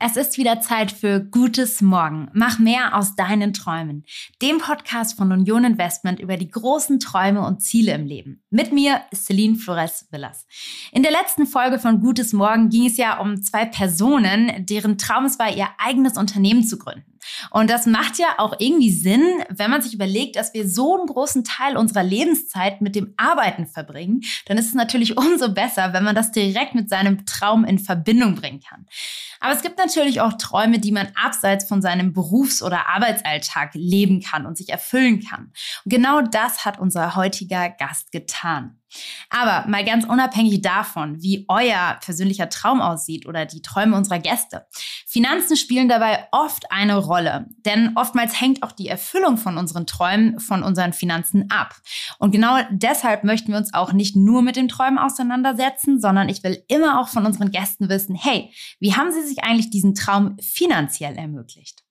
Es ist wieder Zeit für Gutes Morgen. Mach mehr aus deinen Träumen. Dem Podcast von Union Investment über die großen Träume und Ziele im Leben. Mit mir Celine Flores Villas. In der letzten Folge von Gutes Morgen ging es ja um zwei Personen, deren Traum es war, ihr eigenes Unternehmen zu gründen. Und das macht ja auch irgendwie Sinn, wenn man sich überlegt, dass wir so einen großen Teil unserer Lebenszeit mit dem Arbeiten verbringen, dann ist es natürlich umso besser, wenn man das direkt mit seinem Traum in Verbindung bringen kann. Aber es gibt natürlich auch Träume, die man abseits von seinem Berufs- oder Arbeitsalltag leben kann und sich erfüllen kann. Und genau das hat unser heutiger Gast getan. Aber mal ganz unabhängig davon, wie euer persönlicher Traum aussieht oder die Träume unserer Gäste. Finanzen spielen dabei oft eine Rolle, denn oftmals hängt auch die Erfüllung von unseren Träumen von unseren Finanzen ab. Und genau deshalb möchten wir uns auch nicht nur mit den Träumen auseinandersetzen, sondern ich will immer auch von unseren Gästen wissen, hey, wie haben sie sich eigentlich diesen Traum finanziell ermöglicht?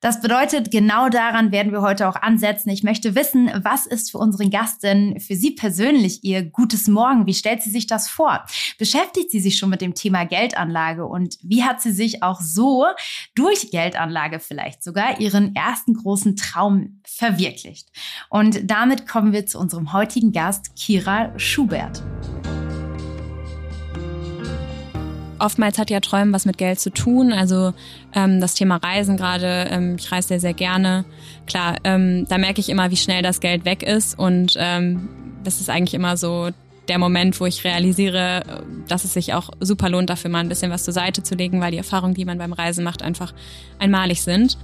Das bedeutet, genau daran werden wir heute auch ansetzen. Ich möchte wissen, was ist für unseren Gast denn für Sie persönlich Ihr gutes Morgen? Wie stellt sie sich das vor? Beschäftigt sie sich schon mit dem Thema Geldanlage und wie hat sie sich auch so durch Geldanlage vielleicht sogar ihren ersten großen Traum verwirklicht? Und damit kommen wir zu unserem heutigen Gast, Kira Schubert. Oftmals hat ja Träumen was mit Geld zu tun. Also ähm, das Thema Reisen gerade, ähm, ich reise sehr, sehr gerne. Klar, ähm, da merke ich immer, wie schnell das Geld weg ist. Und ähm, das ist eigentlich immer so der Moment, wo ich realisiere, dass es sich auch super lohnt, dafür mal ein bisschen was zur Seite zu legen, weil die Erfahrungen, die man beim Reisen macht, einfach einmalig sind.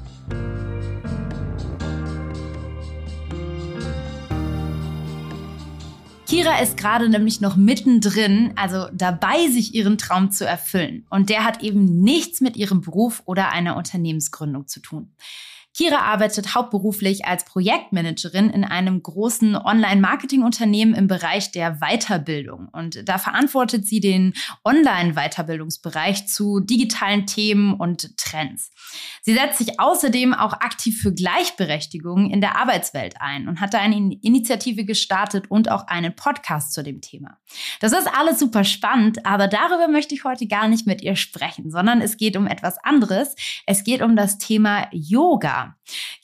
Kira ist gerade nämlich noch mittendrin, also dabei, sich ihren Traum zu erfüllen. Und der hat eben nichts mit ihrem Beruf oder einer Unternehmensgründung zu tun. Kira arbeitet hauptberuflich als Projektmanagerin in einem großen Online-Marketing-Unternehmen im Bereich der Weiterbildung. Und da verantwortet sie den Online-Weiterbildungsbereich zu digitalen Themen und Trends. Sie setzt sich außerdem auch aktiv für Gleichberechtigung in der Arbeitswelt ein und hat da eine Initiative gestartet und auch einen Podcast zu dem Thema. Das ist alles super spannend, aber darüber möchte ich heute gar nicht mit ihr sprechen, sondern es geht um etwas anderes. Es geht um das Thema Yoga.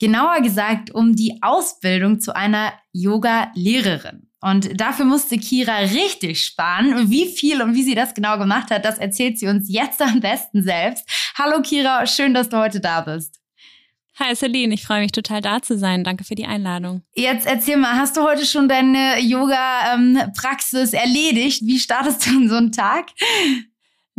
Genauer gesagt um die Ausbildung zu einer Yoga-Lehrerin. Und dafür musste Kira richtig sparen. Wie viel und wie sie das genau gemacht hat, das erzählt sie uns jetzt am besten selbst. Hallo Kira, schön, dass du heute da bist. Hi Celine, ich freue mich total da zu sein. Danke für die Einladung. Jetzt erzähl mal, hast du heute schon deine Yoga-Praxis ähm, erledigt? Wie startest du in so einen Tag?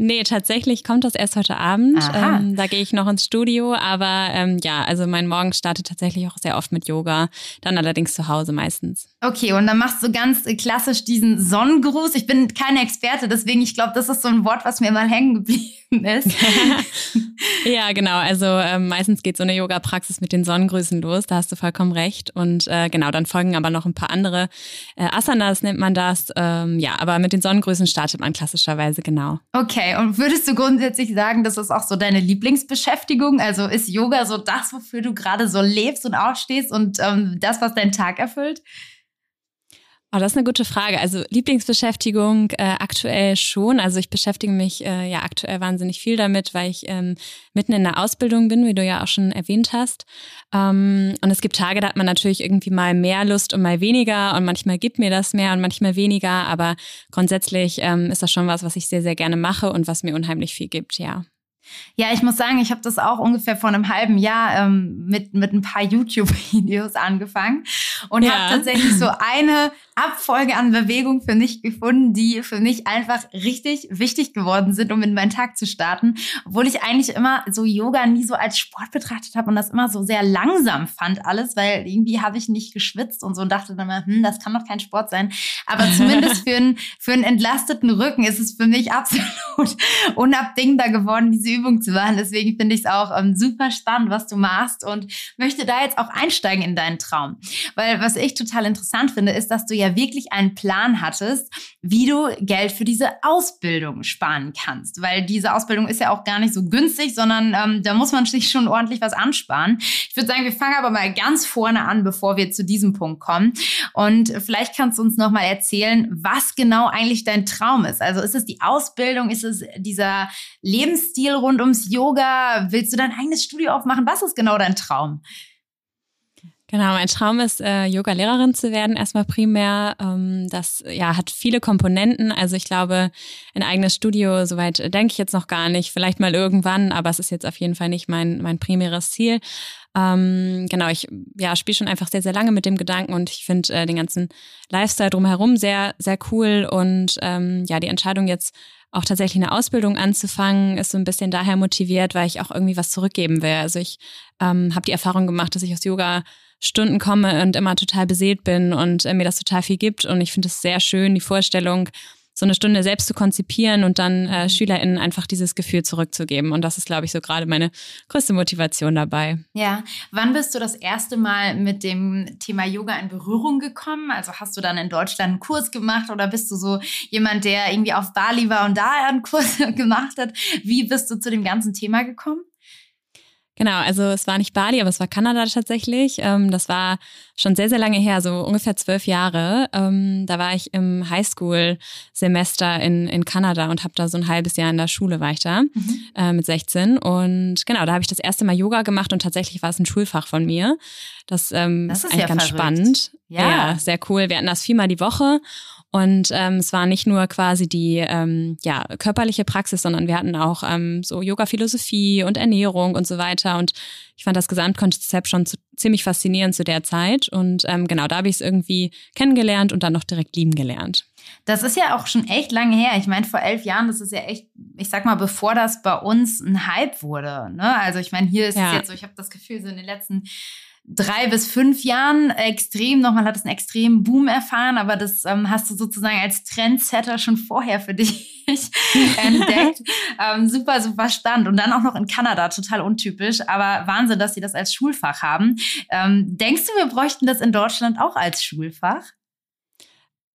Nee, tatsächlich kommt das erst heute Abend. Ähm, da gehe ich noch ins Studio, aber ähm, ja, also mein Morgen startet tatsächlich auch sehr oft mit Yoga, dann allerdings zu Hause meistens. Okay, und dann machst du ganz klassisch diesen Sonnengruß. Ich bin keine Experte, deswegen ich glaube, das ist so ein Wort, was mir mal hängen geblieben ist. ja, genau. Also ähm, meistens geht so eine Yoga-Praxis mit den Sonnengrüßen los. Da hast du vollkommen recht. Und äh, genau, dann folgen aber noch ein paar andere äh, Asanas nennt man das. Ähm, ja, aber mit den Sonnengrüßen startet man klassischerweise genau. Okay. Okay, und würdest du grundsätzlich sagen, das ist auch so deine Lieblingsbeschäftigung? Also ist Yoga so das, wofür du gerade so lebst und aufstehst und ähm, das, was deinen Tag erfüllt? Oh, das ist eine gute Frage. Also Lieblingsbeschäftigung äh, aktuell schon. Also ich beschäftige mich äh, ja aktuell wahnsinnig viel damit, weil ich ähm, mitten in der Ausbildung bin, wie du ja auch schon erwähnt hast. Ähm, und es gibt Tage, da hat man natürlich irgendwie mal mehr Lust und mal weniger und manchmal gibt mir das mehr und manchmal weniger. Aber grundsätzlich ähm, ist das schon was, was ich sehr, sehr gerne mache und was mir unheimlich viel gibt, ja. Ja, ich muss sagen, ich habe das auch ungefähr vor einem halben Jahr ähm, mit, mit ein paar YouTube-Videos angefangen und ja. habe tatsächlich so eine Abfolge an Bewegungen für mich gefunden, die für mich einfach richtig wichtig geworden sind, um in meinen Tag zu starten. Obwohl ich eigentlich immer so Yoga nie so als Sport betrachtet habe und das immer so sehr langsam fand alles, weil irgendwie habe ich nicht geschwitzt und so und dachte dann mal, hm, das kann doch kein Sport sein. Aber zumindest für einen, für einen entlasteten Rücken ist es für mich absolut unabdingbar geworden, diese Übung zu machen. Deswegen finde ich es auch ähm, super spannend, was du machst und möchte da jetzt auch einsteigen in deinen Traum. Weil weil was ich total interessant finde, ist, dass du ja wirklich einen Plan hattest, wie du Geld für diese Ausbildung sparen kannst. Weil diese Ausbildung ist ja auch gar nicht so günstig, sondern ähm, da muss man sich schon ordentlich was ansparen. Ich würde sagen, wir fangen aber mal ganz vorne an, bevor wir zu diesem Punkt kommen. Und vielleicht kannst du uns noch mal erzählen, was genau eigentlich dein Traum ist. Also ist es die Ausbildung, ist es dieser Lebensstil rund ums Yoga? Willst du dein eigenes Studio aufmachen? Was ist genau dein Traum? Genau, mein Traum ist, äh, Yoga-Lehrerin zu werden, erstmal primär. Ähm, das ja, hat viele Komponenten. Also ich glaube, ein eigenes Studio, soweit denke ich jetzt noch gar nicht. Vielleicht mal irgendwann, aber es ist jetzt auf jeden Fall nicht mein, mein primäres Ziel. Ähm, genau, ich ja, spiele schon einfach sehr, sehr lange mit dem Gedanken und ich finde äh, den ganzen Lifestyle drumherum sehr, sehr cool. Und ähm, ja, die Entscheidung jetzt auch tatsächlich eine Ausbildung anzufangen, ist so ein bisschen daher motiviert, weil ich auch irgendwie was zurückgeben will. Also ich ähm, habe die Erfahrung gemacht, dass ich aus Yoga Stunden komme und immer total beseelt bin und äh, mir das total viel gibt. Und ich finde es sehr schön, die Vorstellung, so eine Stunde selbst zu konzipieren und dann äh, mhm. SchülerInnen einfach dieses Gefühl zurückzugeben. Und das ist, glaube ich, so gerade meine größte Motivation dabei. Ja. Wann bist du das erste Mal mit dem Thema Yoga in Berührung gekommen? Also hast du dann in Deutschland einen Kurs gemacht oder bist du so jemand, der irgendwie auf Bali war und da einen Kurs gemacht hat? Wie bist du zu dem ganzen Thema gekommen? Genau, also es war nicht Bali, aber es war Kanada tatsächlich. Ähm, das war schon sehr, sehr lange her, so ungefähr zwölf Jahre. Ähm, da war ich im Highschool-Semester in, in Kanada und habe da so ein halbes Jahr in der Schule war ich da mhm. äh, mit 16. Und genau, da habe ich das erste Mal Yoga gemacht und tatsächlich war es ein Schulfach von mir. Das, ähm, das ist, eigentlich ja ganz verrückt. spannend. Ja. ja, sehr cool. Wir hatten das viermal die Woche und ähm, es war nicht nur quasi die ähm, ja, körperliche Praxis, sondern wir hatten auch ähm, so Yoga-Philosophie und Ernährung und so weiter. Und ich fand das Gesamtkonzept schon zu, ziemlich faszinierend zu der Zeit. Und ähm, genau, da habe ich es irgendwie kennengelernt und dann noch direkt lieben gelernt. Das ist ja auch schon echt lange her. Ich meine, vor elf Jahren, das ist ja echt, ich sag mal, bevor das bei uns ein Hype wurde. Ne? Also ich meine, hier ist ja. es jetzt so, ich habe das Gefühl, so in den letzten drei bis fünf Jahren extrem, nochmal hat es einen extremen Boom erfahren, aber das ähm, hast du sozusagen als Trendsetter schon vorher für dich entdeckt. ähm, super, super Stand. Und dann auch noch in Kanada, total untypisch, aber Wahnsinn, dass sie das als Schulfach haben. Ähm, denkst du, wir bräuchten das in Deutschland auch als Schulfach?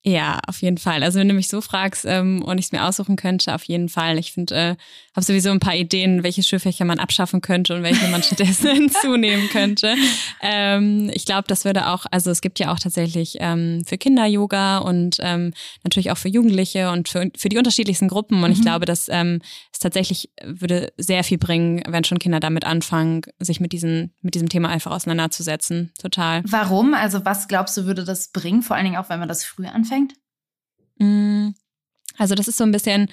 Ja, auf jeden Fall. Also wenn du mich so fragst ähm, und ich es mir aussuchen könnte, auf jeden Fall. Ich finde, äh, habe sowieso ein paar Ideen, welche Schulfächer man abschaffen könnte und welche man stattdessen hinzunehmen könnte. Ähm, ich glaube, das würde auch, also es gibt ja auch tatsächlich ähm, für Kinder Yoga und ähm, natürlich auch für Jugendliche und für, für die unterschiedlichsten Gruppen. Und mhm. ich glaube, dass ähm, es tatsächlich würde sehr viel bringen, wenn schon Kinder damit anfangen, sich mit, diesen, mit diesem Thema einfach auseinanderzusetzen. Total. Warum? Also was glaubst du, würde das bringen? Vor allen Dingen auch, wenn man das früh anfängt? Mm, also das ist so ein bisschen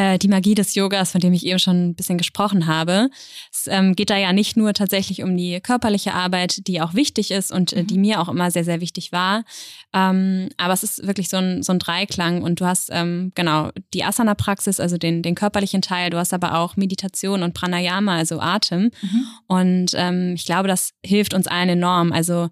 äh, die Magie des Yogas, von dem ich eben schon ein bisschen gesprochen habe. Es ähm, geht da ja nicht nur tatsächlich um die körperliche Arbeit, die auch wichtig ist und äh, die mhm. mir auch immer sehr, sehr wichtig war. Ähm, aber es ist wirklich so ein, so ein Dreiklang und du hast ähm, genau die Asana-Praxis, also den, den körperlichen Teil, du hast aber auch Meditation und Pranayama, also Atem. Mhm. Und ähm, ich glaube, das hilft uns allen enorm. Also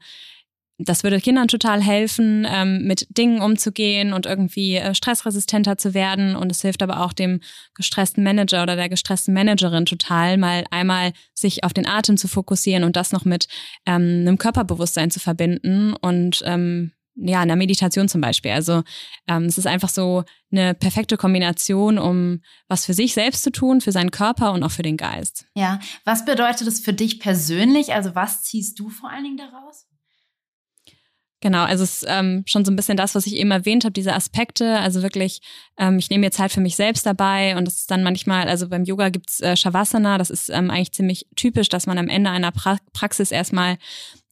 das würde Kindern total helfen, ähm, mit Dingen umzugehen und irgendwie äh, stressresistenter zu werden. Und es hilft aber auch dem gestressten Manager oder der gestressten Managerin total, mal einmal sich auf den Atem zu fokussieren und das noch mit ähm, einem Körperbewusstsein zu verbinden und ähm, ja, einer Meditation zum Beispiel. Also ähm, es ist einfach so eine perfekte Kombination, um was für sich selbst zu tun, für seinen Körper und auch für den Geist. Ja, was bedeutet das für dich persönlich? Also was ziehst du vor allen Dingen daraus? Genau, also es ist ähm, schon so ein bisschen das, was ich eben erwähnt habe, diese Aspekte. Also wirklich, ähm, ich nehme mir Zeit für mich selbst dabei und das ist dann manchmal, also beim Yoga gibt's äh, Shavasana, das ist ähm, eigentlich ziemlich typisch, dass man am Ende einer pra Praxis erstmal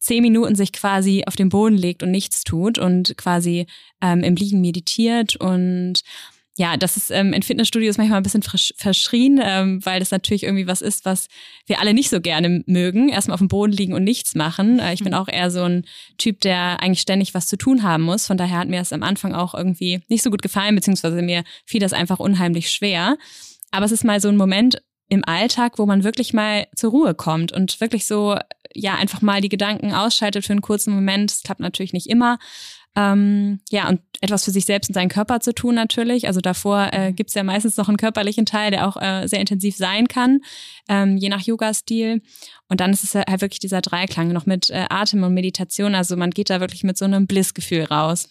zehn Minuten sich quasi auf den Boden legt und nichts tut und quasi ähm, im Liegen meditiert und ja, das ist ähm, in Fitnessstudios manchmal ein bisschen verschrien, ähm, weil das natürlich irgendwie was ist, was wir alle nicht so gerne mögen. Erstmal auf dem Boden liegen und nichts machen. Äh, ich bin mhm. auch eher so ein Typ, der eigentlich ständig was zu tun haben muss. Von daher hat mir das am Anfang auch irgendwie nicht so gut gefallen, beziehungsweise mir fiel das einfach unheimlich schwer. Aber es ist mal so ein Moment im Alltag, wo man wirklich mal zur Ruhe kommt und wirklich so, ja, einfach mal die Gedanken ausschaltet für einen kurzen Moment. Das klappt natürlich nicht immer. Ähm, ja, und etwas für sich selbst und seinen Körper zu tun natürlich. Also davor äh, gibt es ja meistens noch einen körperlichen Teil, der auch äh, sehr intensiv sein kann, ähm, je nach Yoga-Stil. Und dann ist es halt wirklich dieser Dreiklang noch mit äh, Atem und Meditation. Also man geht da wirklich mit so einem Blissgefühl raus.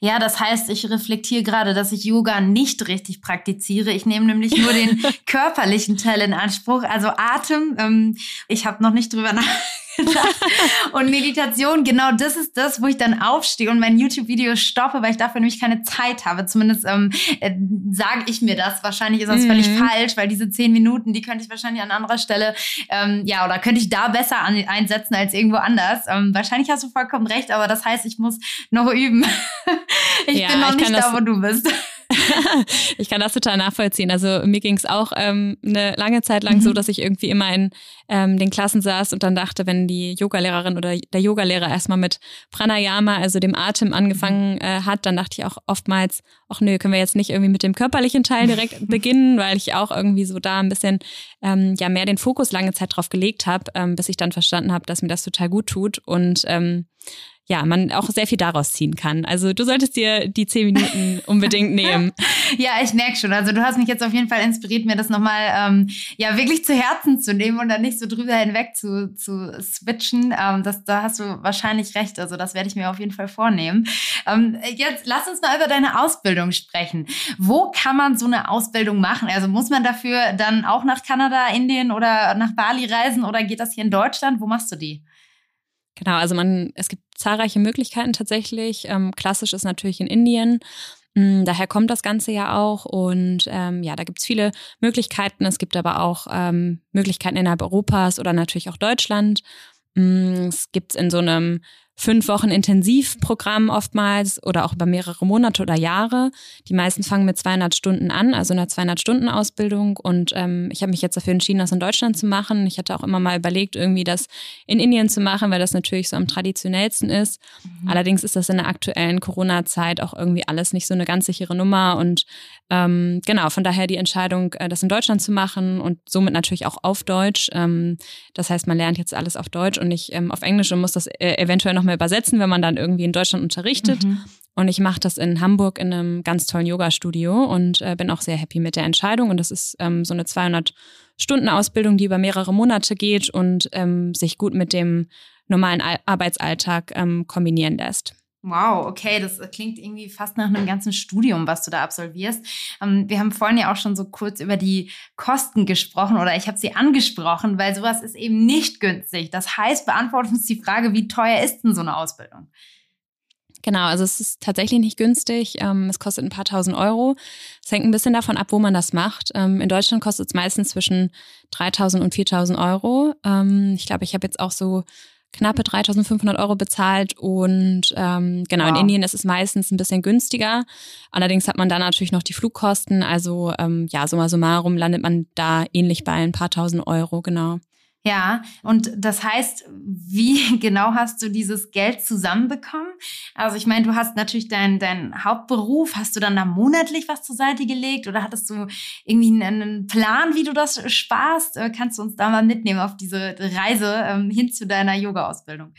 Ja, das heißt, ich reflektiere gerade, dass ich Yoga nicht richtig praktiziere. Ich nehme nämlich nur den körperlichen Teil in Anspruch, also Atem. Ähm, ich habe noch nicht drüber nachgedacht und Meditation, genau das ist das, wo ich dann aufstehe und mein YouTube-Video stoppe, weil ich dafür nämlich keine Zeit habe. Zumindest ähm, äh, sage ich mir das. Wahrscheinlich ist das mhm. völlig falsch, weil diese zehn Minuten, die könnte ich wahrscheinlich an anderer Stelle, ähm, ja, oder könnte ich da besser an, einsetzen als irgendwo anders. Ähm, wahrscheinlich hast du vollkommen recht, aber das heißt, ich muss noch üben. ich ja, bin noch nicht da, wo du bist. ich kann das total nachvollziehen. Also mir ging es auch ähm, eine lange Zeit lang mhm. so, dass ich irgendwie immer in ähm, den Klassen saß und dann dachte, wenn die Yogalehrerin oder der Yogalehrer erstmal mit Pranayama, also dem Atem, angefangen mhm. äh, hat, dann dachte ich auch oftmals, ach nö, können wir jetzt nicht irgendwie mit dem körperlichen Teil direkt beginnen, weil ich auch irgendwie so da ein bisschen ähm, ja mehr den Fokus lange Zeit drauf gelegt habe, ähm, bis ich dann verstanden habe, dass mir das total gut tut und ähm, ja, man auch sehr viel daraus ziehen kann. Also du solltest dir die zehn Minuten unbedingt nehmen. ja, ich merke schon. Also du hast mich jetzt auf jeden Fall inspiriert, mir das nochmal ähm, ja wirklich zu Herzen zu nehmen und dann nicht so drüber hinweg zu, zu switchen. Ähm, das, da hast du wahrscheinlich recht. Also das werde ich mir auf jeden Fall vornehmen. Ähm, jetzt lass uns mal über deine Ausbildung sprechen. Wo kann man so eine Ausbildung machen? Also muss man dafür dann auch nach Kanada, Indien oder nach Bali reisen oder geht das hier in Deutschland? Wo machst du die? Genau, also man, es gibt zahlreiche Möglichkeiten tatsächlich. Ähm, klassisch ist natürlich in Indien. Mm, daher kommt das Ganze ja auch. Und ähm, ja, da gibt's viele Möglichkeiten. Es gibt aber auch ähm, Möglichkeiten innerhalb Europas oder natürlich auch Deutschland. Mm, es gibt in so einem fünf Wochen Intensivprogramm oftmals oder auch über mehrere Monate oder Jahre. Die meisten fangen mit 200 Stunden an, also einer 200-Stunden-Ausbildung. Und ähm, ich habe mich jetzt dafür entschieden, das in Deutschland zu machen. Ich hatte auch immer mal überlegt, irgendwie das in Indien zu machen, weil das natürlich so am traditionellsten ist. Mhm. Allerdings ist das in der aktuellen Corona-Zeit auch irgendwie alles nicht so eine ganz sichere Nummer. Und ähm, genau, von daher die Entscheidung, äh, das in Deutschland zu machen und somit natürlich auch auf Deutsch. Ähm, das heißt, man lernt jetzt alles auf Deutsch und nicht ähm, auf Englisch und muss das äh, eventuell noch mal übersetzen, wenn man dann irgendwie in Deutschland unterrichtet. Mhm. Und ich mache das in Hamburg in einem ganz tollen Yoga-Studio und äh, bin auch sehr happy mit der Entscheidung. Und das ist ähm, so eine 200-Stunden-Ausbildung, die über mehrere Monate geht und ähm, sich gut mit dem normalen Arbeitsalltag ähm, kombinieren lässt. Wow, okay, das klingt irgendwie fast nach einem ganzen Studium, was du da absolvierst. Ähm, wir haben vorhin ja auch schon so kurz über die Kosten gesprochen oder ich habe sie angesprochen, weil sowas ist eben nicht günstig. Das heißt, beantwortet uns die Frage, wie teuer ist denn so eine Ausbildung? Genau, also es ist tatsächlich nicht günstig. Ähm, es kostet ein paar tausend Euro. Es hängt ein bisschen davon ab, wo man das macht. Ähm, in Deutschland kostet es meistens zwischen 3000 und 4000 Euro. ich glaube, ich habe jetzt auch so knappe 3.500 Euro bezahlt und ähm, genau, wow. in Indien ist es meistens ein bisschen günstiger. Allerdings hat man da natürlich noch die Flugkosten, also ähm, ja, summa summarum landet man da ähnlich bei ein paar tausend Euro, genau. Ja, und das heißt, wie genau hast du dieses Geld zusammenbekommen? Also ich meine, du hast natürlich deinen dein Hauptberuf, hast du dann da monatlich was zur Seite gelegt oder hattest du irgendwie einen Plan, wie du das sparst? Äh, kannst du uns da mal mitnehmen auf diese Reise ähm, hin zu deiner Yoga-Ausbildung?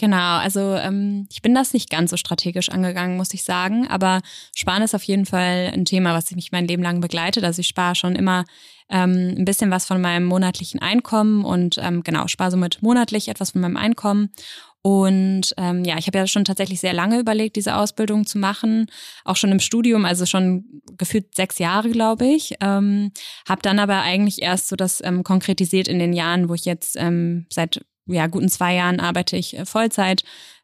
Genau, also ähm, ich bin das nicht ganz so strategisch angegangen, muss ich sagen. Aber Sparen ist auf jeden Fall ein Thema, was mich mein Leben lang begleitet. Also ich spare schon immer ähm, ein bisschen was von meinem monatlichen Einkommen und ähm, genau, spare somit monatlich etwas von meinem Einkommen. Und ähm, ja, ich habe ja schon tatsächlich sehr lange überlegt, diese Ausbildung zu machen, auch schon im Studium, also schon gefühlt sechs Jahre, glaube ich. Ähm, habe dann aber eigentlich erst so das ähm, konkretisiert in den Jahren, wo ich jetzt ähm, seit ja, guten zwei Jahren arbeite ich äh, Vollzeit.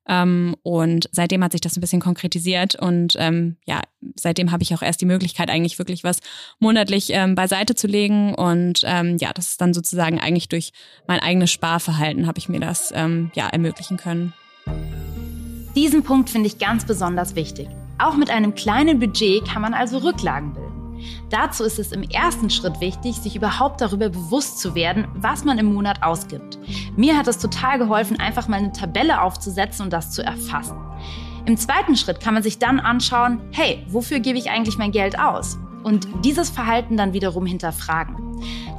Ähm, und seitdem hat sich das ein bisschen konkretisiert und ähm, ja, seitdem habe ich auch erst die Möglichkeit, eigentlich wirklich was monatlich ähm, beiseite zu legen. Und ähm, ja, das ist dann sozusagen eigentlich durch mein eigenes Sparverhalten habe ich mir das ähm, ja ermöglichen können. Diesen Punkt finde ich ganz besonders wichtig. Auch mit einem kleinen Budget kann man also Rücklagen bilden. Dazu ist es im ersten Schritt wichtig, sich überhaupt darüber bewusst zu werden, was man im Monat ausgibt. Mir hat es total geholfen, einfach mal eine Tabelle aufzusetzen und das zu erfassen. Im zweiten Schritt kann man sich dann anschauen, hey, wofür gebe ich eigentlich mein Geld aus? Und dieses Verhalten dann wiederum hinterfragen.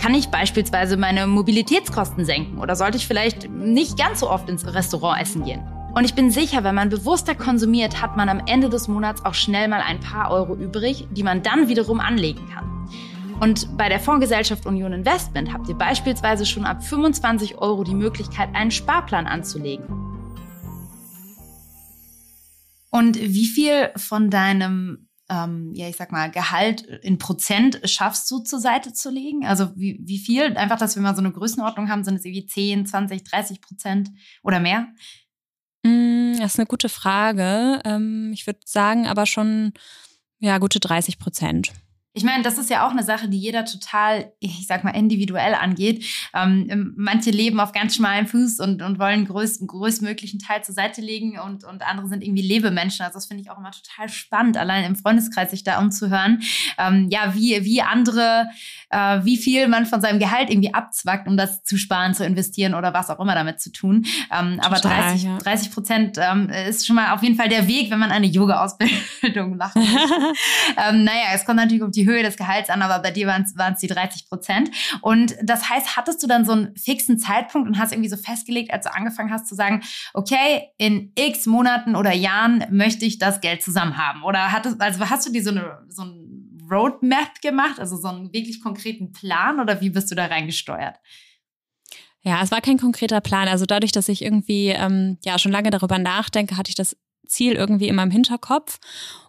Kann ich beispielsweise meine Mobilitätskosten senken oder sollte ich vielleicht nicht ganz so oft ins Restaurant essen gehen? Und ich bin sicher, wenn man bewusster konsumiert, hat man am Ende des Monats auch schnell mal ein paar Euro übrig, die man dann wiederum anlegen kann. Und bei der Fondsgesellschaft Union Investment habt ihr beispielsweise schon ab 25 Euro die Möglichkeit, einen Sparplan anzulegen. Und wie viel von deinem, ähm, ja, ich sag mal, Gehalt in Prozent schaffst du zur Seite zu legen? Also wie, wie viel? Einfach, dass wir mal so eine Größenordnung haben, sind es irgendwie 10, 20, 30 Prozent oder mehr? Mm, das ist eine gute Frage. Ähm, ich würde sagen, aber schon, ja, gute 30 Prozent. Ich meine, das ist ja auch eine Sache, die jeder total, ich sag mal, individuell angeht. Ähm, manche leben auf ganz schmalem Fuß und, und wollen größt, größtmöglichen Teil zur Seite legen und, und andere sind irgendwie Lebemenschen. Also das finde ich auch immer total spannend, allein im Freundeskreis sich da umzuhören. Ähm, ja, wie, wie andere, äh, wie viel man von seinem Gehalt irgendwie abzwackt, um das zu sparen, zu investieren oder was auch immer damit zu tun. Ähm, aber 30, ja. 30 Prozent ähm, ist schon mal auf jeden Fall der Weg, wenn man eine Yoga-Ausbildung macht. ähm, naja, es kommt natürlich um die Höhe des Gehalts an, aber bei dir waren es die 30 Prozent. Und das heißt, hattest du dann so einen fixen Zeitpunkt und hast irgendwie so festgelegt, als du angefangen hast zu sagen, okay, in x Monaten oder Jahren möchte ich das Geld zusammen haben? Oder hattest, also hast du dir so eine, so ein Roadmap gemacht, also so einen wirklich konkreten Plan oder wie bist du da reingesteuert? Ja, es war kein konkreter Plan. Also dadurch, dass ich irgendwie ähm, ja schon lange darüber nachdenke, hatte ich das Ziel irgendwie immer im Hinterkopf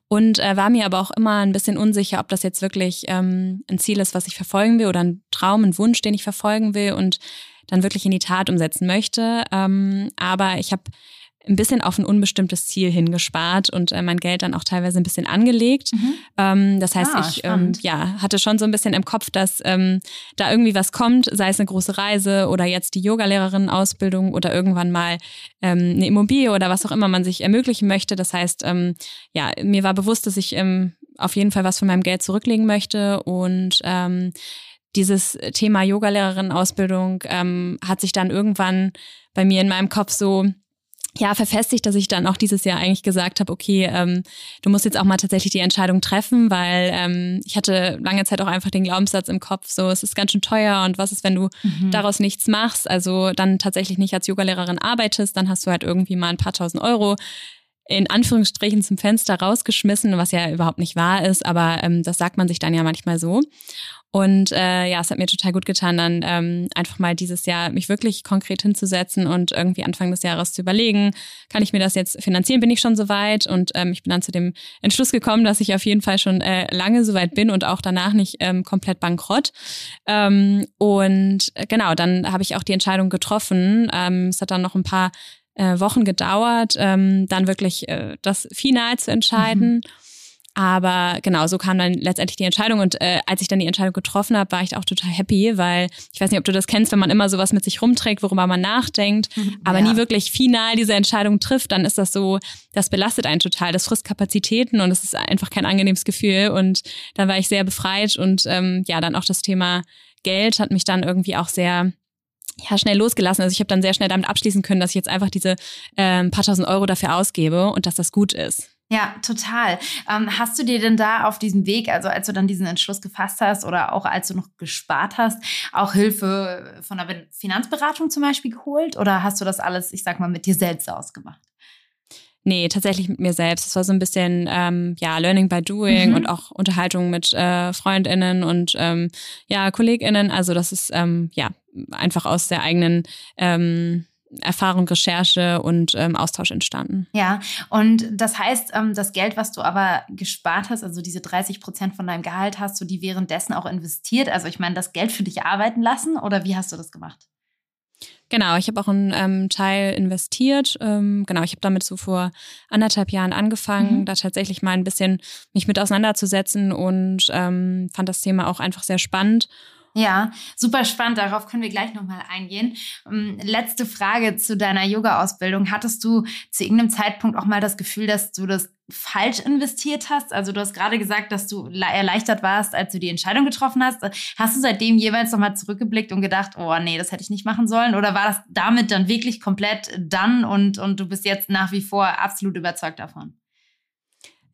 und äh, war mir aber auch immer ein bisschen unsicher, ob das jetzt wirklich ähm, ein Ziel ist, was ich verfolgen will oder ein Traum, ein Wunsch, den ich verfolgen will und dann wirklich in die Tat umsetzen möchte. Ähm, aber ich habe ein bisschen auf ein unbestimmtes Ziel hingespart und äh, mein Geld dann auch teilweise ein bisschen angelegt. Mhm. Ähm, das heißt, ah, ich ähm, ja, hatte schon so ein bisschen im Kopf, dass ähm, da irgendwie was kommt, sei es eine große Reise oder jetzt die Yogalehrerinnen-Ausbildung oder irgendwann mal ähm, eine Immobilie oder was auch immer man sich ermöglichen möchte. Das heißt, ähm, ja, mir war bewusst, dass ich ähm, auf jeden Fall was von meinem Geld zurücklegen möchte und dieses Thema Yogalehrerin-Ausbildung ähm, hat sich dann irgendwann bei mir in meinem Kopf so ja, verfestigt, dass ich dann auch dieses Jahr eigentlich gesagt habe, okay, ähm, du musst jetzt auch mal tatsächlich die Entscheidung treffen, weil ähm, ich hatte lange Zeit auch einfach den Glaubenssatz im Kopf, so es ist ganz schön teuer und was ist, wenn du mhm. daraus nichts machst, also dann tatsächlich nicht als Yogalehrerin arbeitest, dann hast du halt irgendwie mal ein paar tausend Euro in Anführungsstrichen zum Fenster rausgeschmissen, was ja überhaupt nicht wahr ist, aber ähm, das sagt man sich dann ja manchmal so. Und äh, ja, es hat mir total gut getan, dann ähm, einfach mal dieses Jahr mich wirklich konkret hinzusetzen und irgendwie Anfang des Jahres zu überlegen, kann ich mir das jetzt finanzieren, bin ich schon soweit? Und ähm, ich bin dann zu dem Entschluss gekommen, dass ich auf jeden Fall schon äh, lange soweit bin und auch danach nicht ähm, komplett bankrott. Ähm, und äh, genau, dann habe ich auch die Entscheidung getroffen. Ähm, es hat dann noch ein paar äh, Wochen gedauert, ähm, dann wirklich äh, das Final zu entscheiden. Mhm. Aber genau, so kam dann letztendlich die Entscheidung. Und äh, als ich dann die Entscheidung getroffen habe, war ich auch total happy, weil ich weiß nicht, ob du das kennst, wenn man immer sowas mit sich rumträgt, worüber man nachdenkt, aber ja. nie wirklich final diese Entscheidung trifft, dann ist das so, das belastet einen total. Das frisst Kapazitäten und es ist einfach kein angenehmes Gefühl. Und dann war ich sehr befreit und ähm, ja, dann auch das Thema Geld hat mich dann irgendwie auch sehr ja, schnell losgelassen. Also ich habe dann sehr schnell damit abschließen können, dass ich jetzt einfach diese äh, paar tausend Euro dafür ausgebe und dass das gut ist. Ja, total. Ähm, hast du dir denn da auf diesem Weg, also als du dann diesen Entschluss gefasst hast oder auch als du noch gespart hast, auch Hilfe von einer Finanzberatung zum Beispiel geholt? Oder hast du das alles, ich sag mal, mit dir selbst ausgemacht? Nee, tatsächlich mit mir selbst. Es war so ein bisschen ähm, ja Learning by Doing mhm. und auch Unterhaltung mit äh, Freundinnen und ähm, ja Kolleginnen. Also das ist ähm, ja einfach aus der eigenen ähm, Erfahrung, Recherche und ähm, Austausch entstanden. Ja, und das heißt, ähm, das Geld, was du aber gespart hast, also diese 30 Prozent von deinem Gehalt, hast du die währenddessen auch investiert? Also ich meine, das Geld für dich arbeiten lassen oder wie hast du das gemacht? Genau, ich habe auch einen ähm, Teil investiert. Ähm, genau, ich habe damit so vor anderthalb Jahren angefangen, mhm. da tatsächlich mal ein bisschen mich mit auseinanderzusetzen und ähm, fand das Thema auch einfach sehr spannend ja, super spannend. Darauf können wir gleich nochmal eingehen. Ähm, letzte Frage zu deiner Yoga-Ausbildung. Hattest du zu irgendeinem Zeitpunkt auch mal das Gefühl, dass du das falsch investiert hast? Also du hast gerade gesagt, dass du erleichtert warst, als du die Entscheidung getroffen hast. Hast du seitdem jeweils nochmal zurückgeblickt und gedacht, oh nee, das hätte ich nicht machen sollen? Oder war das damit dann wirklich komplett dann und, und du bist jetzt nach wie vor absolut überzeugt davon?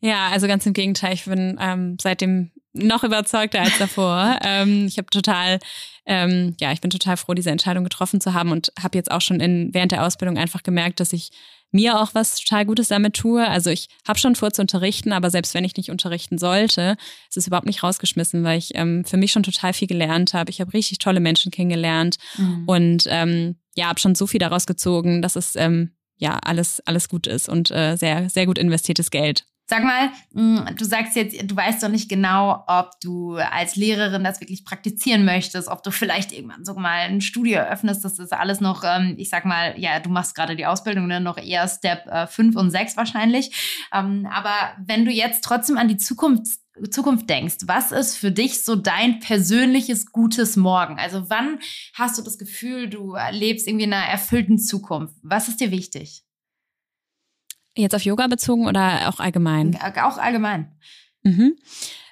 Ja, also ganz im Gegenteil. Ich bin ähm, seitdem noch überzeugter als davor. ähm, ich habe total, ähm, ja, ich bin total froh, diese Entscheidung getroffen zu haben und habe jetzt auch schon in, während der Ausbildung einfach gemerkt, dass ich mir auch was total Gutes damit tue. Also ich habe schon vor zu unterrichten, aber selbst wenn ich nicht unterrichten sollte, ist es überhaupt nicht rausgeschmissen, weil ich ähm, für mich schon total viel gelernt habe. Ich habe richtig tolle Menschen kennengelernt mhm. und ähm, ja, habe schon so viel daraus gezogen, dass es ähm, ja alles alles gut ist und äh, sehr sehr gut investiertes Geld. Sag mal, mm, du sagst jetzt, du weißt doch nicht genau, ob du als Lehrerin das wirklich praktizieren möchtest, ob du vielleicht irgendwann so mal ein Studio eröffnest. Das ist alles noch, ähm, ich sag mal, ja, du machst gerade die Ausbildung, ne? noch eher Step 5 äh, und 6 wahrscheinlich. Ähm, aber wenn du jetzt trotzdem an die Zukunft Zukunft denkst, was ist für dich so dein persönliches gutes Morgen? Also wann hast du das Gefühl, du lebst irgendwie in einer erfüllten Zukunft? Was ist dir wichtig? Jetzt auf Yoga bezogen oder auch allgemein? Auch allgemein. Mhm.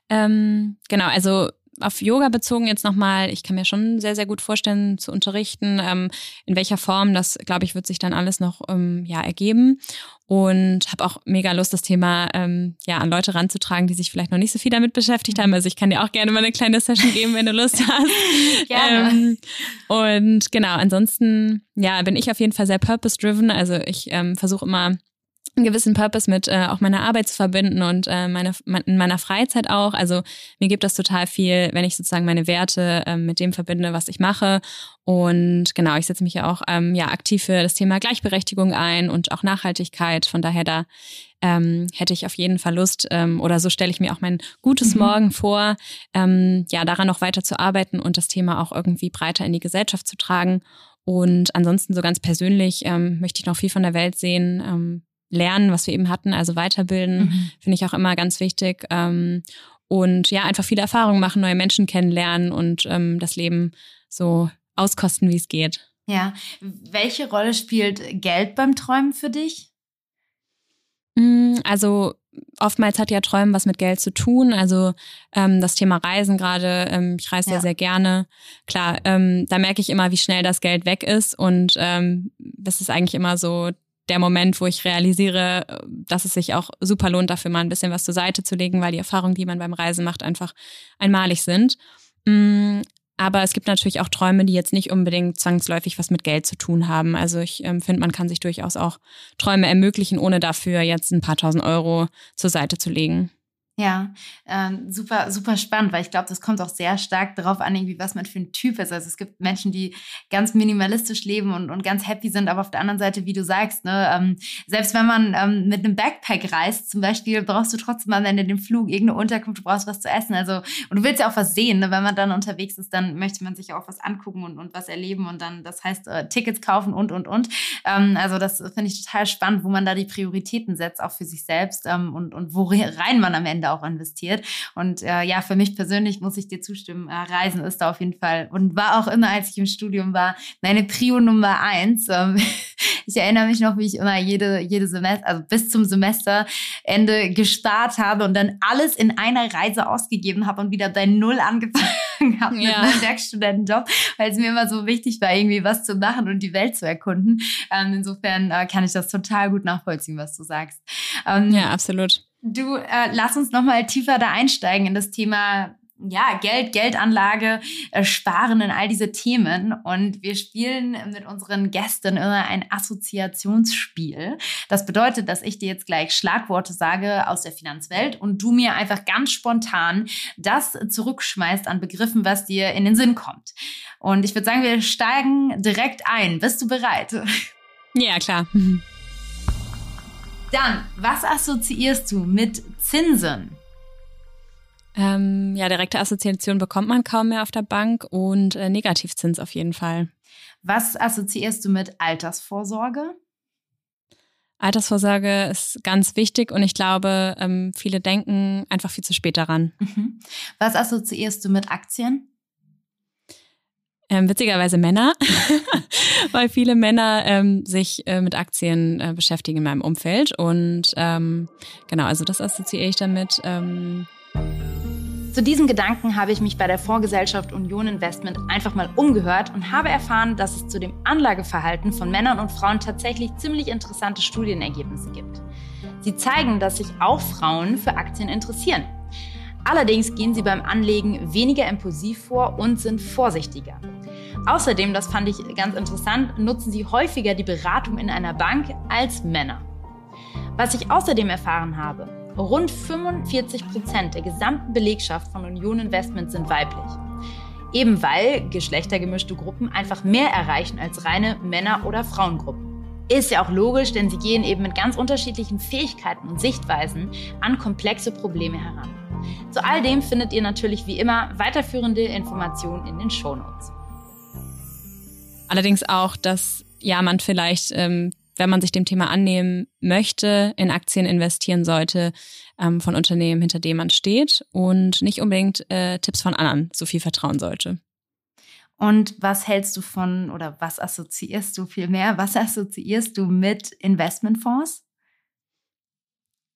Ähm, genau, also auf Yoga bezogen jetzt nochmal, ich kann mir schon sehr, sehr gut vorstellen zu unterrichten. Ähm, in welcher Form, das glaube ich, wird sich dann alles noch ähm, ja, ergeben. Und habe auch mega Lust, das Thema ähm, ja, an Leute ranzutragen, die sich vielleicht noch nicht so viel damit beschäftigt haben. Also ich kann dir auch gerne mal eine kleine Session geben, wenn du Lust hast. gerne. Ähm, und genau, ansonsten ja, bin ich auf jeden Fall sehr purpose-driven. Also ich ähm, versuche immer einen gewissen Purpose mit äh, auch meiner Arbeit zu verbinden und äh, meine, in meiner Freizeit auch. Also mir gibt das total viel, wenn ich sozusagen meine Werte äh, mit dem verbinde, was ich mache. Und genau, ich setze mich ja auch ähm, ja aktiv für das Thema Gleichberechtigung ein und auch Nachhaltigkeit. Von daher da ähm, hätte ich auf jeden Fall Lust ähm, oder so stelle ich mir auch mein gutes mhm. Morgen vor, ähm, ja daran noch weiter zu arbeiten und das Thema auch irgendwie breiter in die Gesellschaft zu tragen. Und ansonsten so ganz persönlich ähm, möchte ich noch viel von der Welt sehen. Ähm, lernen, was wir eben hatten, also weiterbilden, mhm. finde ich auch immer ganz wichtig. Ähm, und ja, einfach viele Erfahrungen machen, neue Menschen kennenlernen und ähm, das Leben so auskosten, wie es geht. Ja, welche Rolle spielt Geld beim Träumen für dich? Mm, also oftmals hat ja Träumen was mit Geld zu tun. Also ähm, das Thema Reisen gerade, ähm, ich reise ja. sehr, sehr gerne. Klar, ähm, da merke ich immer, wie schnell das Geld weg ist. Und ähm, das ist eigentlich immer so der Moment, wo ich realisiere, dass es sich auch super lohnt, dafür mal ein bisschen was zur Seite zu legen, weil die Erfahrungen, die man beim Reisen macht, einfach einmalig sind. Mm, aber es gibt natürlich auch Träume, die jetzt nicht unbedingt zwangsläufig was mit Geld zu tun haben. Also ich ähm, finde, man kann sich durchaus auch Träume ermöglichen, ohne dafür jetzt ein paar tausend Euro zur Seite zu legen. Ja, ähm, super, super spannend, weil ich glaube, das kommt auch sehr stark darauf an, irgendwie, was man für ein Typ ist. Also es gibt Menschen, die ganz minimalistisch leben und, und ganz happy sind, aber auf der anderen Seite, wie du sagst, ne, ähm, selbst wenn man ähm, mit einem Backpack reist, zum Beispiel, brauchst du trotzdem am Ende den Flug, irgendeine Unterkunft, du brauchst was zu essen. Also, und du willst ja auch was sehen, ne? wenn man dann unterwegs ist, dann möchte man sich auch was angucken und, und was erleben und dann, das heißt, äh, Tickets kaufen und, und, und. Ähm, also das finde ich total spannend, wo man da die Prioritäten setzt, auch für sich selbst ähm, und, und wo rein man am Ende Ende auch investiert. Und äh, ja, für mich persönlich muss ich dir zustimmen, äh, Reisen ist da auf jeden Fall und war auch immer, als ich im Studium war, meine Prio Nummer eins. Ähm, ich erinnere mich noch, wie ich immer jede, jede Semester, also bis zum Semesterende gespart habe und dann alles in einer Reise ausgegeben habe und wieder bei Null angefangen habe ja. mit meinem Werkstudentenjob, weil es mir immer so wichtig war, irgendwie was zu machen und die Welt zu erkunden. Ähm, insofern äh, kann ich das total gut nachvollziehen, was du sagst. Ähm, ja, absolut. Du, äh, lass uns noch mal tiefer da einsteigen in das Thema ja, Geld, Geldanlage, äh, Sparen in all diese Themen. Und wir spielen mit unseren Gästen immer ein Assoziationsspiel. Das bedeutet, dass ich dir jetzt gleich Schlagworte sage aus der Finanzwelt und du mir einfach ganz spontan das zurückschmeißt an Begriffen, was dir in den Sinn kommt. Und ich würde sagen, wir steigen direkt ein. Bist du bereit? Ja, klar. Dann, was assoziierst du mit Zinsen? Ähm, ja, direkte Assoziation bekommt man kaum mehr auf der Bank und äh, Negativzins auf jeden Fall. Was assoziierst du mit Altersvorsorge? Altersvorsorge ist ganz wichtig und ich glaube, ähm, viele denken einfach viel zu spät daran. Mhm. Was assoziierst du mit Aktien? Ähm, witzigerweise Männer, weil viele Männer ähm, sich äh, mit Aktien äh, beschäftigen in meinem Umfeld. Und ähm, genau, also das assoziiere ich damit. Ähm. Zu diesem Gedanken habe ich mich bei der Fondsgesellschaft Union Investment einfach mal umgehört und habe erfahren, dass es zu dem Anlageverhalten von Männern und Frauen tatsächlich ziemlich interessante Studienergebnisse gibt. Sie zeigen, dass sich auch Frauen für Aktien interessieren. Allerdings gehen sie beim Anlegen weniger impulsiv vor und sind vorsichtiger. Außerdem, das fand ich ganz interessant, nutzen sie häufiger die Beratung in einer Bank als Männer. Was ich außerdem erfahren habe, rund 45 Prozent der gesamten Belegschaft von Union Investment sind weiblich. Eben weil geschlechtergemischte Gruppen einfach mehr erreichen als reine Männer- oder Frauengruppen. Ist ja auch logisch, denn sie gehen eben mit ganz unterschiedlichen Fähigkeiten und Sichtweisen an komplexe Probleme heran. Zu all dem findet ihr natürlich wie immer weiterführende Informationen in den Shownotes. Allerdings auch, dass ja man vielleicht, ähm, wenn man sich dem Thema annehmen möchte, in Aktien investieren sollte ähm, von Unternehmen, hinter denen man steht und nicht unbedingt äh, Tipps von anderen so viel vertrauen sollte. Und was hältst du von oder was assoziierst du vielmehr? Was assoziierst du mit Investmentfonds?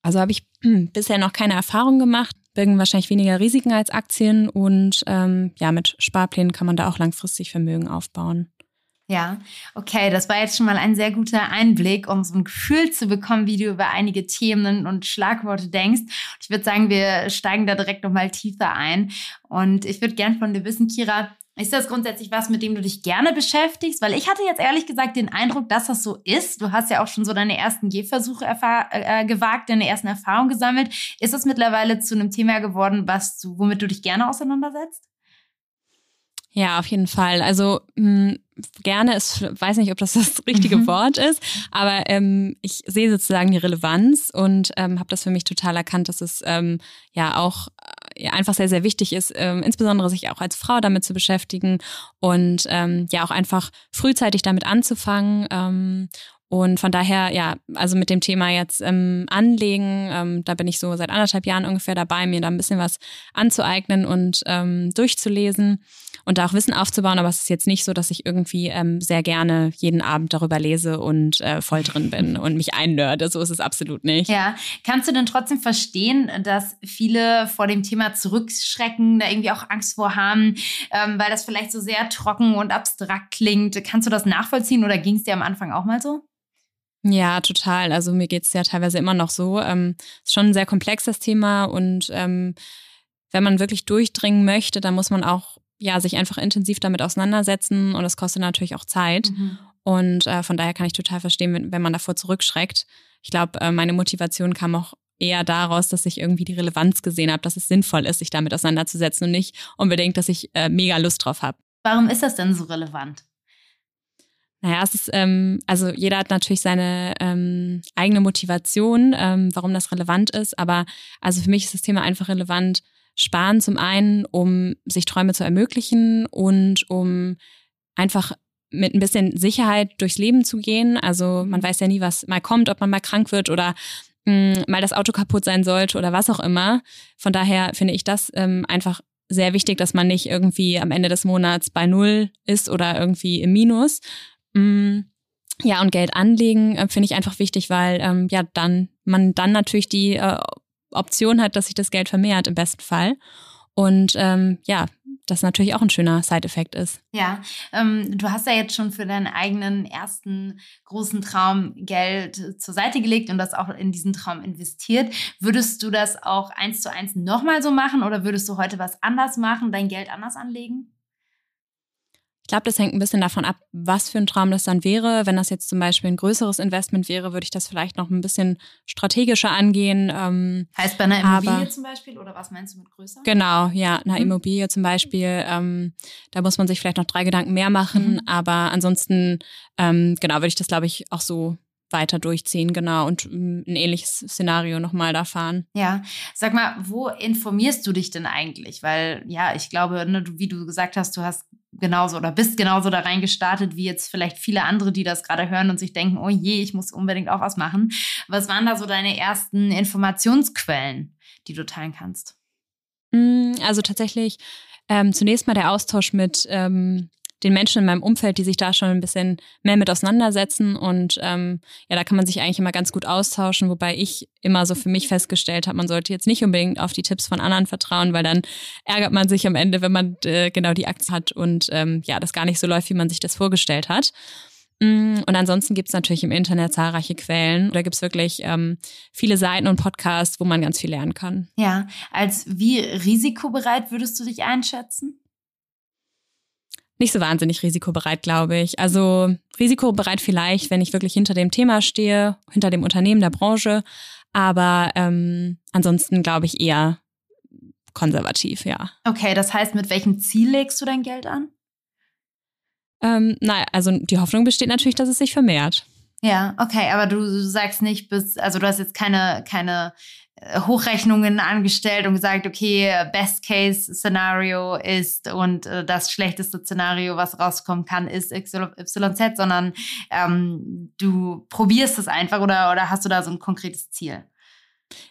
Also habe ich bisher noch keine Erfahrung gemacht, birgen wahrscheinlich weniger Risiken als Aktien und ähm, ja, mit Sparplänen kann man da auch langfristig Vermögen aufbauen. Ja, okay, das war jetzt schon mal ein sehr guter Einblick, um so ein Gefühl zu bekommen, wie du über einige Themen und Schlagworte denkst. Ich würde sagen, wir steigen da direkt nochmal tiefer ein. Und ich würde gern von dir wissen, Kira, ist das grundsätzlich was, mit dem du dich gerne beschäftigst? Weil ich hatte jetzt ehrlich gesagt den Eindruck, dass das so ist. Du hast ja auch schon so deine ersten Gehversuche äh, gewagt, deine ersten Erfahrungen gesammelt. Ist das mittlerweile zu einem Thema geworden, was du, womit du dich gerne auseinandersetzt? Ja, auf jeden Fall. Also mh, hm, gerne ist, weiß nicht, ob das das richtige mhm. Wort ist, aber ähm, ich sehe sozusagen die Relevanz und ähm, habe das für mich total erkannt, dass es ähm, ja auch ja, einfach sehr, sehr wichtig ist, ähm, insbesondere sich auch als Frau damit zu beschäftigen und ähm, ja auch einfach frühzeitig damit anzufangen ähm, und von daher, ja, also mit dem Thema jetzt ähm, Anlegen, ähm, da bin ich so seit anderthalb Jahren ungefähr dabei, mir da ein bisschen was anzueignen und ähm, durchzulesen und da auch Wissen aufzubauen. Aber es ist jetzt nicht so, dass ich irgendwie ähm, sehr gerne jeden Abend darüber lese und äh, voll drin bin und mich einnörde. So ist es absolut nicht. Ja, kannst du denn trotzdem verstehen, dass viele vor dem Thema zurückschrecken, da irgendwie auch Angst vor haben, ähm, weil das vielleicht so sehr trocken und abstrakt klingt? Kannst du das nachvollziehen oder ging es dir am Anfang auch mal so? Ja, total. Also mir geht es ja teilweise immer noch so. Ähm, ist schon ein sehr komplexes Thema und ähm, wenn man wirklich durchdringen möchte, dann muss man auch ja sich einfach intensiv damit auseinandersetzen und es kostet natürlich auch Zeit. Mhm. Und äh, von daher kann ich total verstehen, wenn, wenn man davor zurückschreckt. Ich glaube, äh, meine Motivation kam auch eher daraus, dass ich irgendwie die Relevanz gesehen habe, dass es sinnvoll ist, sich damit auseinanderzusetzen und nicht unbedingt, dass ich äh, mega Lust drauf habe. Warum ist das denn so relevant? Naja, es ist, ähm, also jeder hat natürlich seine ähm, eigene Motivation, ähm, warum das relevant ist. Aber also für mich ist das Thema einfach relevant. Sparen zum einen, um sich Träume zu ermöglichen und um einfach mit ein bisschen Sicherheit durchs Leben zu gehen. Also man weiß ja nie, was mal kommt, ob man mal krank wird oder mh, mal das Auto kaputt sein sollte oder was auch immer. Von daher finde ich das ähm, einfach sehr wichtig, dass man nicht irgendwie am Ende des Monats bei Null ist oder irgendwie im Minus, Mm, ja, und Geld anlegen äh, finde ich einfach wichtig, weil ähm, ja dann man dann natürlich die äh, Option hat, dass sich das Geld vermehrt im besten Fall. Und ähm, ja, das natürlich auch ein schöner Side-Effekt ist. Ja, ähm, du hast ja jetzt schon für deinen eigenen ersten großen Traum Geld zur Seite gelegt und das auch in diesen Traum investiert. Würdest du das auch eins zu eins nochmal so machen oder würdest du heute was anders machen, dein Geld anders anlegen? Ich glaube, das hängt ein bisschen davon ab, was für ein Traum das dann wäre. Wenn das jetzt zum Beispiel ein größeres Investment wäre, würde ich das vielleicht noch ein bisschen strategischer angehen. Ähm, heißt bei einer Immobilie aber, zum Beispiel oder was meinst du mit größer? Genau, ja, eine mhm. Immobilie zum Beispiel. Ähm, da muss man sich vielleicht noch drei Gedanken mehr machen. Mhm. Aber ansonsten, ähm, genau, würde ich das, glaube ich, auch so weiter durchziehen, genau, und mm, ein ähnliches Szenario nochmal da fahren. Ja, sag mal, wo informierst du dich denn eigentlich? Weil, ja, ich glaube, ne, du, wie du gesagt hast, du hast genauso oder bist genauso da reingestartet wie jetzt vielleicht viele andere, die das gerade hören und sich denken, oh je, ich muss unbedingt auch was machen. Was waren da so deine ersten Informationsquellen, die du teilen kannst? Mm, also tatsächlich ähm, zunächst mal der Austausch mit ähm, den Menschen in meinem Umfeld, die sich da schon ein bisschen mehr mit auseinandersetzen. Und ähm, ja, da kann man sich eigentlich immer ganz gut austauschen, wobei ich immer so für mich festgestellt habe, man sollte jetzt nicht unbedingt auf die Tipps von anderen vertrauen, weil dann ärgert man sich am Ende, wenn man äh, genau die Aktie hat und ähm, ja, das gar nicht so läuft, wie man sich das vorgestellt hat. Mm, und ansonsten gibt es natürlich im Internet zahlreiche Quellen. Da gibt es wirklich ähm, viele Seiten und Podcasts, wo man ganz viel lernen kann. Ja, als wie risikobereit würdest du dich einschätzen? Nicht so wahnsinnig risikobereit, glaube ich. Also risikobereit vielleicht, wenn ich wirklich hinter dem Thema stehe, hinter dem Unternehmen, der Branche. Aber ähm, ansonsten glaube ich eher konservativ, ja. Okay, das heißt, mit welchem Ziel legst du dein Geld an? Ähm, naja, also die Hoffnung besteht natürlich, dass es sich vermehrt. Ja, okay, aber du, du sagst nicht bis, also du hast jetzt keine, keine Hochrechnungen angestellt und gesagt, okay, Best Case Szenario ist und äh, das schlechteste Szenario, was rauskommen kann, ist XYZ, sondern ähm, du probierst es einfach oder, oder hast du da so ein konkretes Ziel?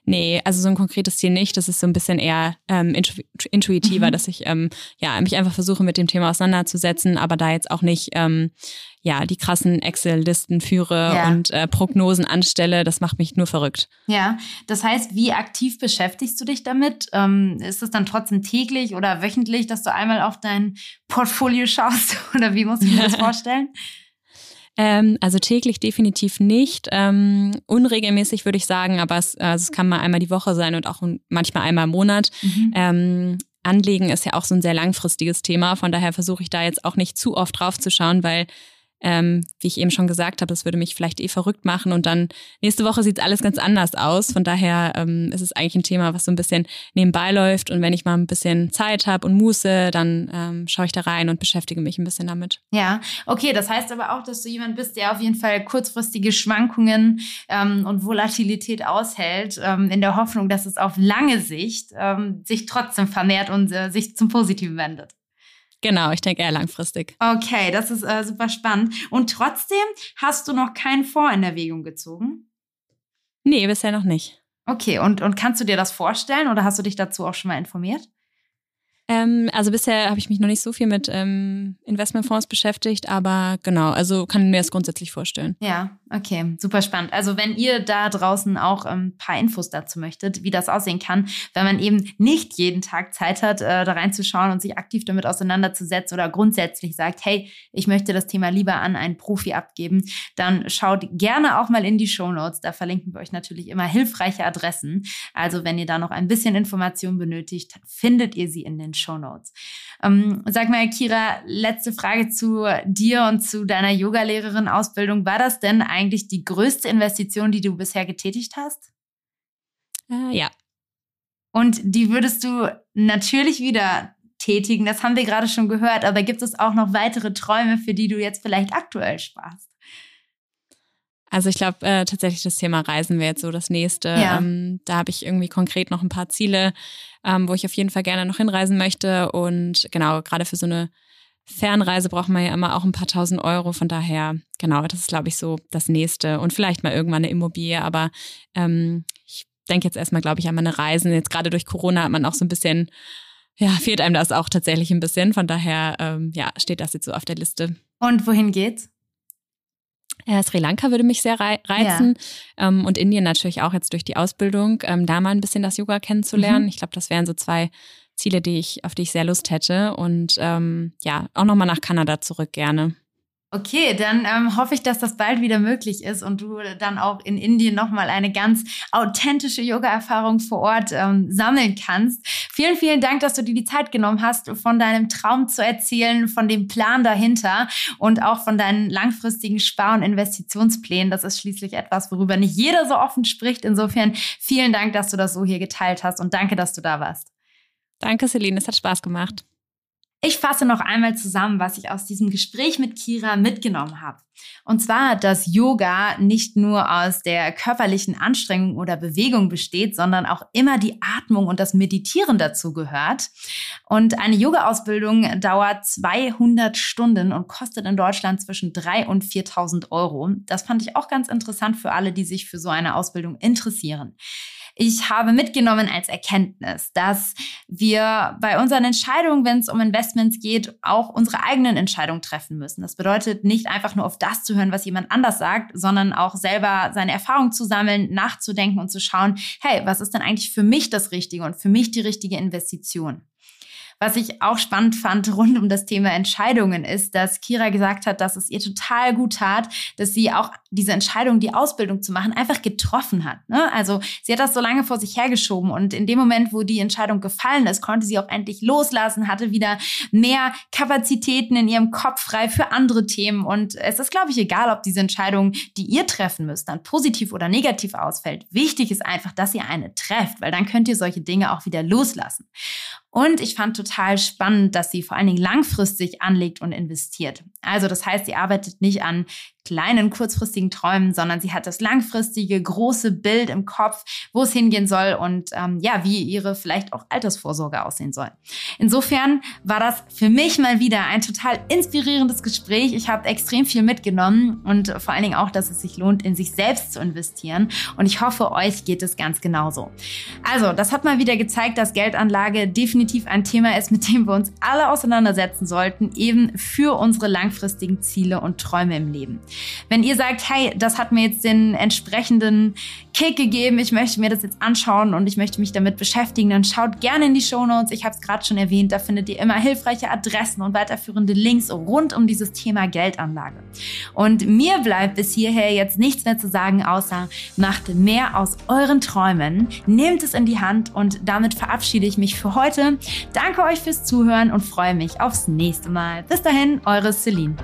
Nee, also so ein konkretes Ziel nicht. Das ist so ein bisschen eher ähm, intu intuitiver, mhm. dass ich ähm, ja mich einfach versuche, mit dem Thema auseinanderzusetzen, aber da jetzt auch nicht ähm, ja die krassen Excel-Listen führe ja. und äh, Prognosen anstelle. Das macht mich nur verrückt. Ja, das heißt, wie aktiv beschäftigst du dich damit? Ähm, ist es dann trotzdem täglich oder wöchentlich, dass du einmal auf dein Portfolio schaust oder wie muss ich mir das vorstellen? Ähm, also täglich definitiv nicht. Ähm, unregelmäßig würde ich sagen, aber es, also es kann mal einmal die Woche sein und auch manchmal einmal im Monat. Mhm. Ähm, Anlegen ist ja auch so ein sehr langfristiges Thema. Von daher versuche ich da jetzt auch nicht zu oft drauf zu schauen, weil ähm, wie ich eben schon gesagt habe, das würde mich vielleicht eh verrückt machen. Und dann nächste Woche sieht alles ganz anders aus. Von daher ähm, ist es eigentlich ein Thema, was so ein bisschen nebenbei läuft. Und wenn ich mal ein bisschen Zeit habe und Muße, dann ähm, schaue ich da rein und beschäftige mich ein bisschen damit. Ja, okay. Das heißt aber auch, dass du jemand bist, der auf jeden Fall kurzfristige Schwankungen ähm, und Volatilität aushält, ähm, in der Hoffnung, dass es auf lange Sicht ähm, sich trotzdem vermehrt und äh, sich zum Positiven wendet. Genau, ich denke eher langfristig. Okay, das ist äh, super spannend. Und trotzdem hast du noch keinen Fonds in Erwägung gezogen? Nee, bisher noch nicht. Okay, und, und kannst du dir das vorstellen oder hast du dich dazu auch schon mal informiert? Ähm, also bisher habe ich mich noch nicht so viel mit ähm, Investmentfonds beschäftigt, aber genau, also kann mir das grundsätzlich vorstellen. Ja, okay, super spannend. Also wenn ihr da draußen auch ein ähm, paar Infos dazu möchtet, wie das aussehen kann, wenn man eben nicht jeden Tag Zeit hat, äh, da reinzuschauen und sich aktiv damit auseinanderzusetzen oder grundsätzlich sagt, hey, ich möchte das Thema lieber an einen Profi abgeben, dann schaut gerne auch mal in die Show Notes. Da verlinken wir euch natürlich immer hilfreiche Adressen. Also wenn ihr da noch ein bisschen Information benötigt, findet ihr sie in den Show Notes. Ähm, sag mal, Kira, letzte Frage zu dir und zu deiner Yogalehrerin-Ausbildung. War das denn eigentlich die größte Investition, die du bisher getätigt hast? Äh, ja. Und die würdest du natürlich wieder tätigen. Das haben wir gerade schon gehört. Aber gibt es auch noch weitere Träume, für die du jetzt vielleicht aktuell sparst? Also ich glaube äh, tatsächlich das Thema Reisen wäre jetzt so das nächste. Ja. Ähm, da habe ich irgendwie konkret noch ein paar Ziele, ähm, wo ich auf jeden Fall gerne noch hinreisen möchte. Und genau, gerade für so eine Fernreise braucht man ja immer auch ein paar tausend Euro. Von daher, genau, das ist, glaube ich, so das nächste. Und vielleicht mal irgendwann eine Immobilie. Aber ähm, ich denke jetzt erstmal, glaube ich, an meine Reisen. Jetzt gerade durch Corona hat man auch so ein bisschen, ja, fehlt einem das auch tatsächlich ein bisschen. Von daher, ähm, ja, steht das jetzt so auf der Liste. Und wohin geht's? Äh, Sri Lanka würde mich sehr reizen ja. ähm, und Indien natürlich auch jetzt durch die Ausbildung, ähm, da mal ein bisschen das Yoga kennenzulernen. Mhm. Ich glaube, das wären so zwei Ziele, die ich, auf die ich sehr Lust hätte. Und ähm, ja, auch nochmal nach Kanada zurück gerne. Okay, dann ähm, hoffe ich, dass das bald wieder möglich ist und du dann auch in Indien nochmal eine ganz authentische Yoga-Erfahrung vor Ort ähm, sammeln kannst. Vielen, vielen Dank, dass du dir die Zeit genommen hast, von deinem Traum zu erzählen, von dem Plan dahinter und auch von deinen langfristigen Spar- und Investitionsplänen. Das ist schließlich etwas, worüber nicht jeder so offen spricht. Insofern vielen Dank, dass du das so hier geteilt hast und danke, dass du da warst. Danke, Celine, es hat Spaß gemacht. Ich fasse noch einmal zusammen, was ich aus diesem Gespräch mit Kira mitgenommen habe. Und zwar, dass Yoga nicht nur aus der körperlichen Anstrengung oder Bewegung besteht, sondern auch immer die Atmung und das Meditieren dazu gehört. Und eine Yoga-Ausbildung dauert 200 Stunden und kostet in Deutschland zwischen 3.000 und 4.000 Euro. Das fand ich auch ganz interessant für alle, die sich für so eine Ausbildung interessieren. Ich habe mitgenommen als Erkenntnis, dass wir bei unseren Entscheidungen, wenn es um Investments geht, auch unsere eigenen Entscheidungen treffen müssen. Das bedeutet nicht einfach nur auf das zu hören, was jemand anders sagt, sondern auch selber seine Erfahrungen zu sammeln, nachzudenken und zu schauen, hey, was ist denn eigentlich für mich das Richtige und für mich die richtige Investition? Was ich auch spannend fand rund um das Thema Entscheidungen ist, dass Kira gesagt hat, dass es ihr total gut tat, dass sie auch diese Entscheidung, die Ausbildung zu machen, einfach getroffen hat. Ne? Also sie hat das so lange vor sich hergeschoben und in dem Moment, wo die Entscheidung gefallen ist, konnte sie auch endlich loslassen, hatte wieder mehr Kapazitäten in ihrem Kopf frei für andere Themen. Und es ist, glaube ich, egal, ob diese Entscheidung, die ihr treffen müsst, dann positiv oder negativ ausfällt. Wichtig ist einfach, dass ihr eine trefft, weil dann könnt ihr solche Dinge auch wieder loslassen. Und ich fand total spannend, dass sie vor allen Dingen langfristig anlegt und investiert. Also das heißt, sie arbeitet nicht an kleinen, kurzfristigen Träumen, sondern sie hat das langfristige, große Bild im Kopf, wo es hingehen soll und ähm, ja, wie ihre vielleicht auch Altersvorsorge aussehen soll. Insofern war das für mich mal wieder ein total inspirierendes Gespräch. Ich habe extrem viel mitgenommen und vor allen Dingen auch, dass es sich lohnt, in sich selbst zu investieren. Und ich hoffe, euch geht es ganz genauso. Also, das hat mal wieder gezeigt, dass Geldanlage definitiv ein Thema ist, mit dem wir uns alle auseinandersetzen sollten, eben für unsere langfristigen Ziele und Träume im Leben. Wenn ihr sagt, hey, das hat mir jetzt den entsprechenden Kick gegeben, ich möchte mir das jetzt anschauen und ich möchte mich damit beschäftigen, dann schaut gerne in die Show Notes. Ich habe es gerade schon erwähnt, da findet ihr immer hilfreiche Adressen und weiterführende Links rund um dieses Thema Geldanlage. Und mir bleibt bis hierher jetzt nichts mehr zu sagen, außer macht mehr aus euren Träumen, nehmt es in die Hand und damit verabschiede ich mich für heute. Danke euch fürs Zuhören und freue mich aufs nächste Mal. Bis dahin, eure Celine.